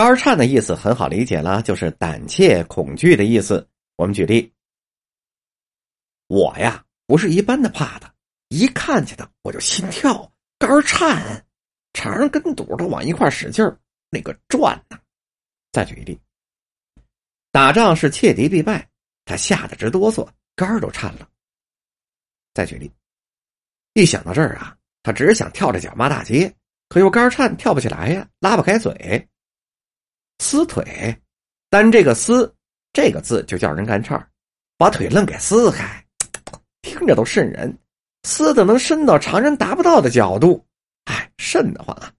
肝颤的意思很好理解了，就是胆怯、恐惧的意思。我们举例，我呀不是一般的怕他，一看见他我就心跳、肝颤，肠跟肚都往一块使劲儿，那个转呐。再举一例，打仗是切敌必败，他吓得直哆嗦，肝都颤了。再举例，一想到这儿啊，他只想跳着脚骂大街，可又肝颤跳不起来呀，拉不开嘴。撕腿，单这个“撕”这个字就叫人干颤把腿愣给撕开，听着都瘆人，撕的能伸到常人达不到的角度，哎，瘆得慌啊！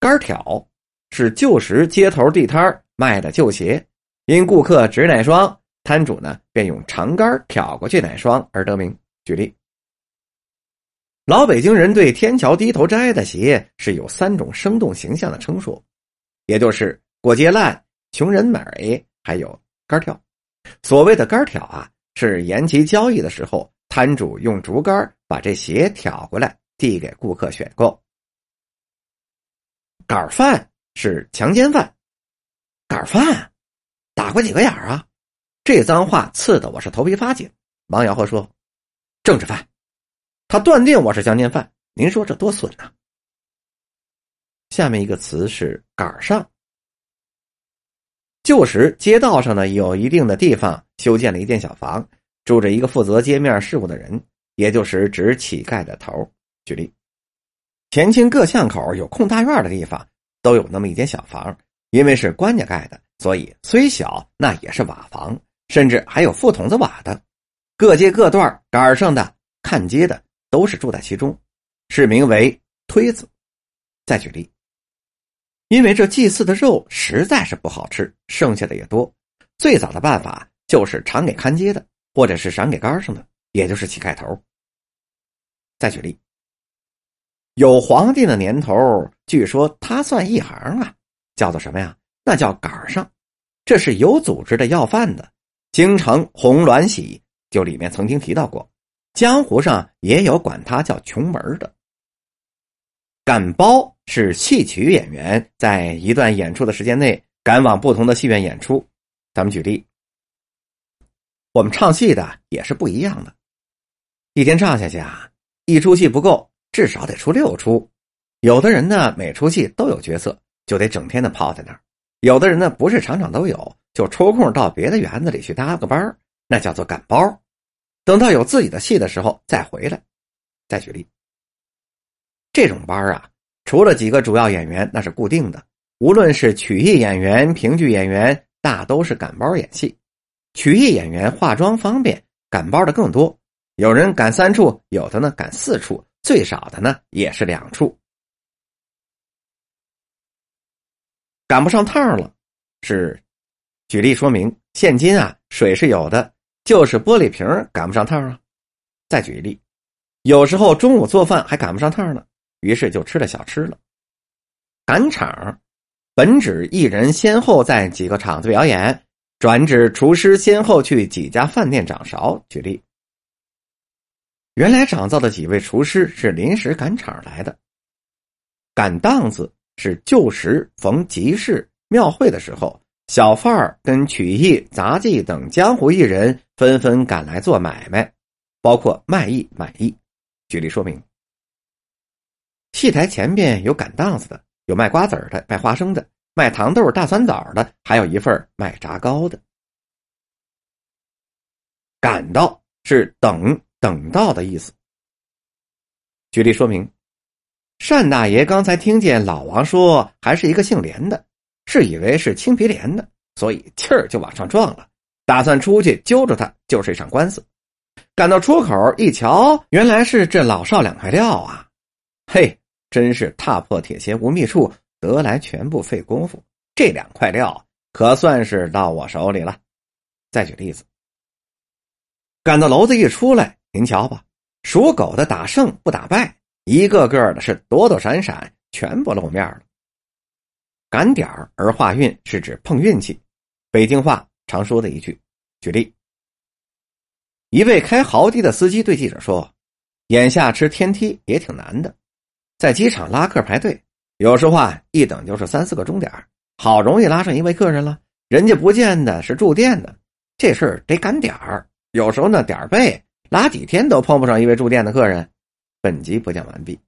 杆挑是旧时街头地摊卖的旧鞋，因顾客指哪双，摊主呢便用长杆挑过去哪双而得名。举例，老北京人对天桥低头摘的鞋是有三种生动形象的称说。也就是过街烂、穷人美，还有杆挑。所谓的杆挑啊，是延期交易的时候，摊主用竹竿把这鞋挑过来，递给顾客选购。杆犯是强奸犯，杆犯打过几个眼啊？这脏话刺得我是头皮发紧。王瑶和说：“政治犯，他断定我是强奸犯。您说这多损呐！”下面一个词是“杆上”。旧时街道上呢，有一定的地方修建了一间小房，住着一个负责街面事务的人，也就是指乞丐的头。举例，前清各巷口有空大院的地方，都有那么一间小房，因为是官家盖的，所以虽小，那也是瓦房，甚至还有覆筒子瓦的。各街各段杆上的看街的都是住在其中，是名为推子。再举例。因为这祭祀的肉实在是不好吃，剩下的也多。最早的办法就是赏给看街的，或者是赏给杆上的，也就是乞丐头。再举例，有皇帝的年头，据说他算一行啊，叫做什么呀？那叫杆上，这是有组织的要饭的。京城《红鸾喜》就里面曾经提到过，江湖上也有管他叫穷门的。赶包是戏曲演员在一段演出的时间内赶往不同的戏院演出。咱们举例，我们唱戏的也是不一样的。一天唱下去啊，一出戏不够，至少得出六出。有的人呢，每出戏都有角色，就得整天的泡在那儿；有的人呢，不是场场都有，就抽空到别的园子里去搭个班那叫做赶包。等到有自己的戏的时候再回来。再举例。这种班啊，除了几个主要演员，那是固定的。无论是曲艺演员、评剧演员，大都是赶包演戏。曲艺演员化妆方便，赶包的更多。有人赶三处，有的呢赶四处，最少的呢也是两处。赶不上趟了，是举例说明。现今啊，水是有的，就是玻璃瓶赶不上趟啊。再举一例，有时候中午做饭还赶不上趟呢。于是就吃了小吃了。赶场，本指艺人先后在几个场子表演，转指厨师先后去几家饭店掌勺。举例，原来掌灶的几位厨师是临时赶场来的。赶档子是旧时逢集市、庙会的时候，小贩儿跟曲艺、杂技等江湖艺人纷纷赶来做买卖，包括卖艺、买艺。举例说明。戏台前边有赶档子的，有卖瓜子的，卖花生的，卖糖豆、大酸枣的，还有一份卖炸糕的。赶到是等等到的意思。举例说明，单大爷刚才听见老王说还是一个姓连的，是以为是青皮连的，所以气儿就往上撞了，打算出去揪住他，就是一场官司。赶到出口一瞧，原来是这老少两块料啊！嘿。真是踏破铁鞋无觅处，得来全不费工夫。这两块料可算是到我手里了。再举例子，赶到楼子一出来，您瞧吧，属狗的打胜不打败，一个个的是躲躲闪闪，全不露面了。赶点儿而化运是指碰运气，北京话常说的一句。举例，一位开豪迪的司机对记者说：“眼下吃天梯也挺难的。”在机场拉客排队，有时候啊，一等就是三四个钟点好容易拉上一位客人了，人家不见得是住店的，这事得赶点儿。有时候呢，点儿背拉几天都碰不上一位住店的客人。本集播讲完毕。